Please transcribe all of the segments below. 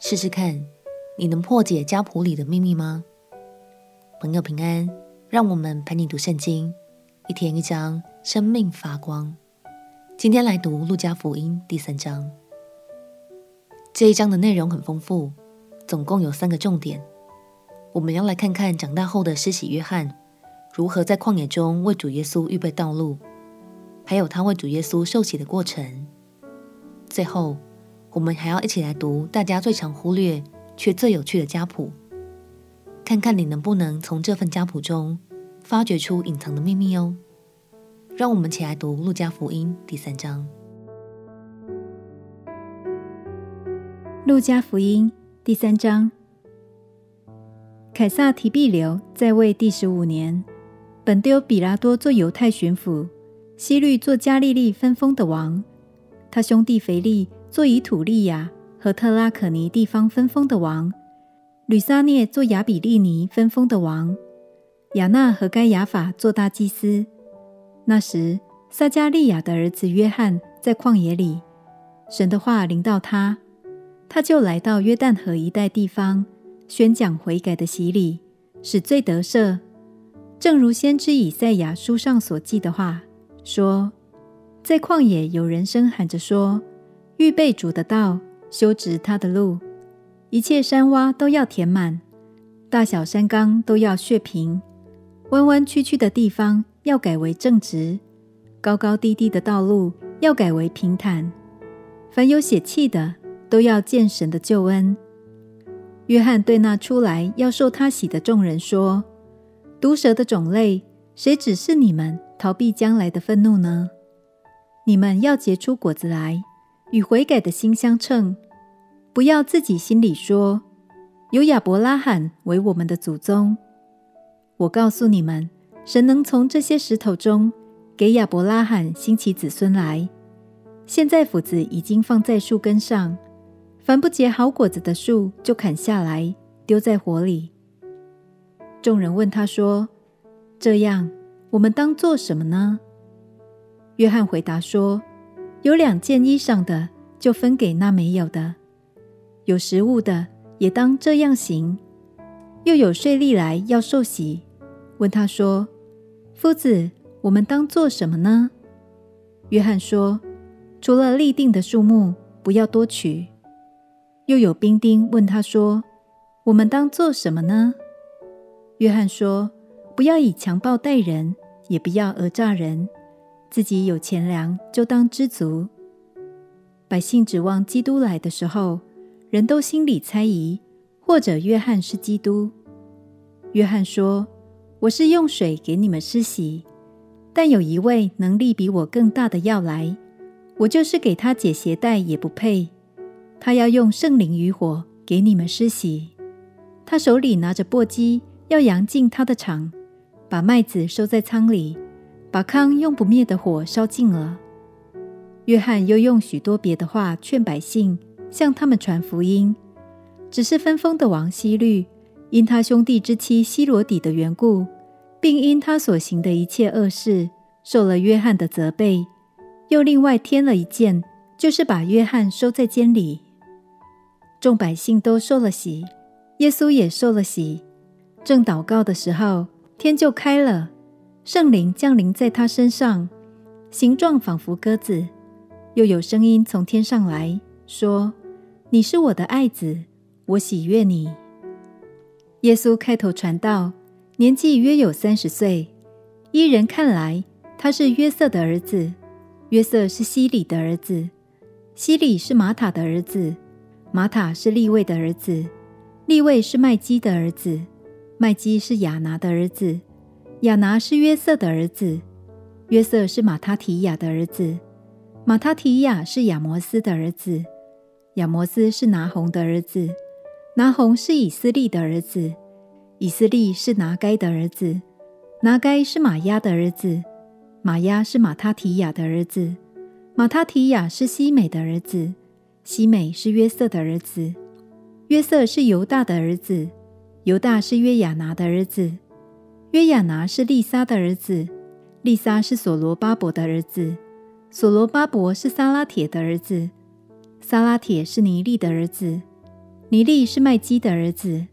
试试看，你能破解家谱里的秘密吗？朋友平安，让我们陪你读圣经，一天一章，生命发光。今天来读路加福音第三章。这一章的内容很丰富，总共有三个重点。我们要来看看长大后的施洗约翰如何在旷野中为主耶稣预备道路，还有他为主耶稣受洗的过程。最后，我们还要一起来读大家最常忽略却最有趣的家谱，看看你能不能从这份家谱中发掘出隐藏的秘密哦。让我们一起来读路加福音第三章。路加福音第三章，凯撒提庇流在位第十五年，本丢比拉多做犹太巡抚，希律做加利利分封的王，他兄弟腓力。做以土利亚和特拉可尼地方分封的王，吕撒涅做亚比利尼分封的王，亚那和该亚法做大祭司。那时，撒迦利亚的儿子约翰在旷野里，神的话临到他，他就来到约旦河一带地方，宣讲悔改的洗礼，使罪得赦。正如先知以赛亚书上所记的话说，在旷野有人声喊着说。预备主的道，修直他的路，一切山洼都要填满，大小山冈都要削平，弯弯曲曲的地方要改为正直，高高低低的道路要改为平坦。凡有血气的，都要见神的救恩。约翰对那出来要受他洗的众人说：“毒蛇的种类，谁指示你们逃避将来的愤怒呢？你们要结出果子来。”与悔改的心相称，不要自己心里说：“有亚伯拉罕为我们的祖宗。”我告诉你们，神能从这些石头中给亚伯拉罕兴起子孙来。现在斧子已经放在树根上，凡不结好果子的树就砍下来，丢在火里。众人问他说：“这样，我们当做什么呢？”约翰回答说。有两件衣裳的，就分给那没有的；有食物的，也当这样行。又有税吏来要受洗，问他说：“夫子，我们当做什么呢？”约翰说：“除了立定的数目，不要多取。”又有兵丁问他说：“我们当做什么呢？”约翰说：“不要以强暴待人，也不要讹诈人。”自己有钱粮，就当知足。百姓指望基督来的时候，人都心里猜疑，或者约翰是基督。约翰说：“我是用水给你们施洗，但有一位能力比我更大的要来，我就是给他解鞋带也不配。他要用圣灵与火给你们施洗。他手里拿着簸箕，要扬进他的场，把麦子收在仓里。”把糠用不灭的火烧尽了。约翰又用许多别的话劝百姓，向他们传福音。只是分封的王希律，因他兄弟之妻希罗底的缘故，并因他所行的一切恶事，受了约翰的责备，又另外添了一件，就是把约翰收在监里。众百姓都受了洗，耶稣也受了洗。正祷告的时候，天就开了。圣灵降临在他身上，形状仿佛鸽子。又有声音从天上来说：“你是我的爱子，我喜悦你。”耶稣开头传道，年纪约有三十岁。依人看来，他是约瑟的儿子；约瑟是希里的儿子；希里是玛塔的儿子；玛塔是利位的儿子；利位是麦基的儿子；麦基是亚拿的儿子。亚拿是约瑟的儿子，约瑟是马他提亚的儿子，马他提亚是亚摩斯的儿子，亚摩斯是拿红的儿子，拿红是以斯利的儿子，以斯利是拿该的儿子，拿该是玛押的儿子，玛押是马他提亚的儿子，马他提亚是西美的儿子，西美是约瑟的儿子，约瑟是犹大的儿子，犹大是约亚拿的儿子。约亚拿是利撒的儿子，利撒是所罗巴伯的儿子，所罗巴伯是撒拉铁的儿子，撒拉铁是尼利的儿子，尼利是麦基的儿子，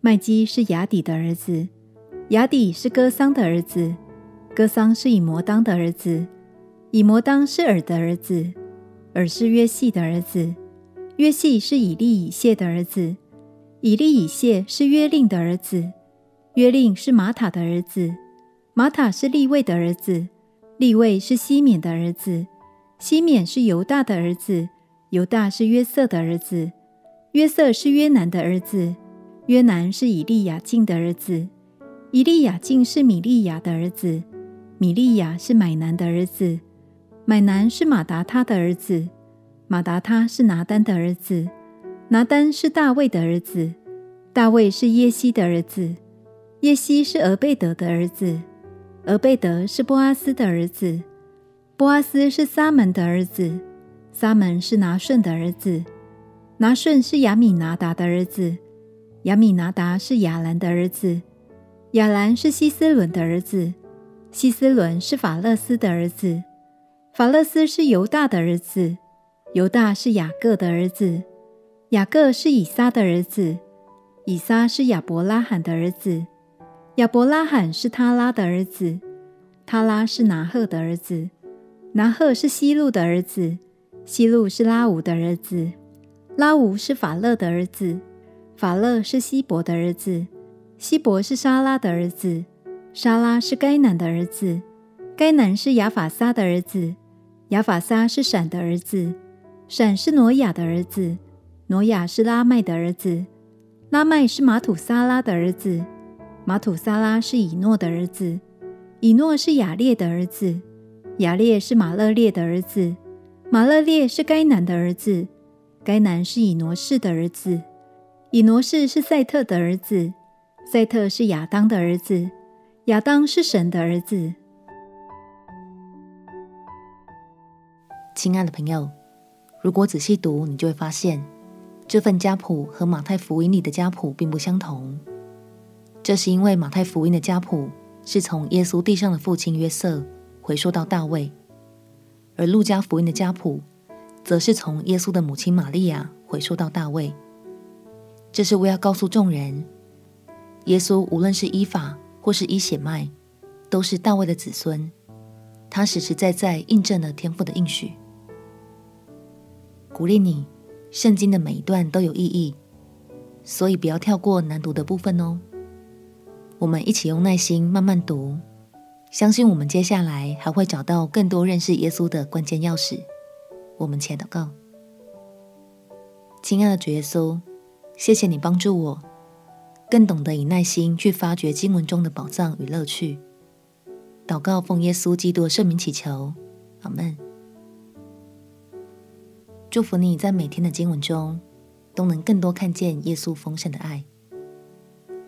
麦基是亚底的儿子，亚底是哥桑的儿子，哥桑是以摩当的儿子，以摩当是珥的儿子，珥是约细的儿子，约细是以利以谢的儿子，以利以谢是约令的儿子，约令是玛塔的儿子，玛塔是利位的儿子，利位是西缅的儿子，西缅是犹大的儿子，犹大是约瑟的儿子。约瑟是约南的儿子，约南是以利亚敬的儿子，以利亚敬是米利亚的儿子，米利亚是买南的儿子，买南是马达他的儿子，马达他是拿单的儿子，拿单是大卫的儿子，大卫是耶西的儿子，耶西是俄贝德的儿子，俄贝德是波阿斯的儿子，波阿斯是撒门的儿子，撒门是拿顺的儿子。拿顺是亚米拿达的儿子，亚米拿达是亚兰的儿子，亚兰是希斯伦的儿子，希斯伦是法勒斯的儿子，法勒斯是犹大的儿子，犹大是雅各的儿子，雅各是以撒的儿子，以撒是亚伯拉罕的儿子，亚伯拉罕是他拉的儿子，他拉是拿鹤的儿子，拿鹤是希路的儿子，希路是拉吾的儿子。拉吾是法勒的儿子，法勒是希伯的儿子，希伯是沙拉的儿子，沙拉是该南的儿子，该南是亚法撒的儿子，亚法撒是闪的儿子，闪是挪亚的儿子，挪亚是拉麦的儿子，拉麦是马土撒拉的儿子，马土撒拉是以诺的儿子，以诺是亚列的儿子，亚列是马勒列的儿子，马勒列是该南的儿子。该南是以挪士的儿子，以挪士是赛特的儿子，赛特是亚当的儿子，亚当是神的儿子。亲爱的朋友，如果仔细读，你就会发现这份家谱和马太福音里的家谱并不相同。这是因为马太福音的家谱是从耶稣地上的父亲约瑟回溯到大卫，而路加福音的家谱。则是从耶稣的母亲玛利亚回溯到大卫，这是为要告诉众人，耶稣无论是依法或是依血脉，都是大卫的子孙。他实实在在印证了天父的应许。鼓励你，圣经的每一段都有意义，所以不要跳过难读的部分哦。我们一起用耐心慢慢读，相信我们接下来还会找到更多认识耶稣的关键钥匙。我们且祷告，亲爱的主耶稣，谢谢你帮助我，更懂得以耐心去发掘经文中的宝藏与乐趣。祷告奉耶稣基督的圣名祈求，阿门。祝福你在每天的经文中都能更多看见耶稣丰盛的爱。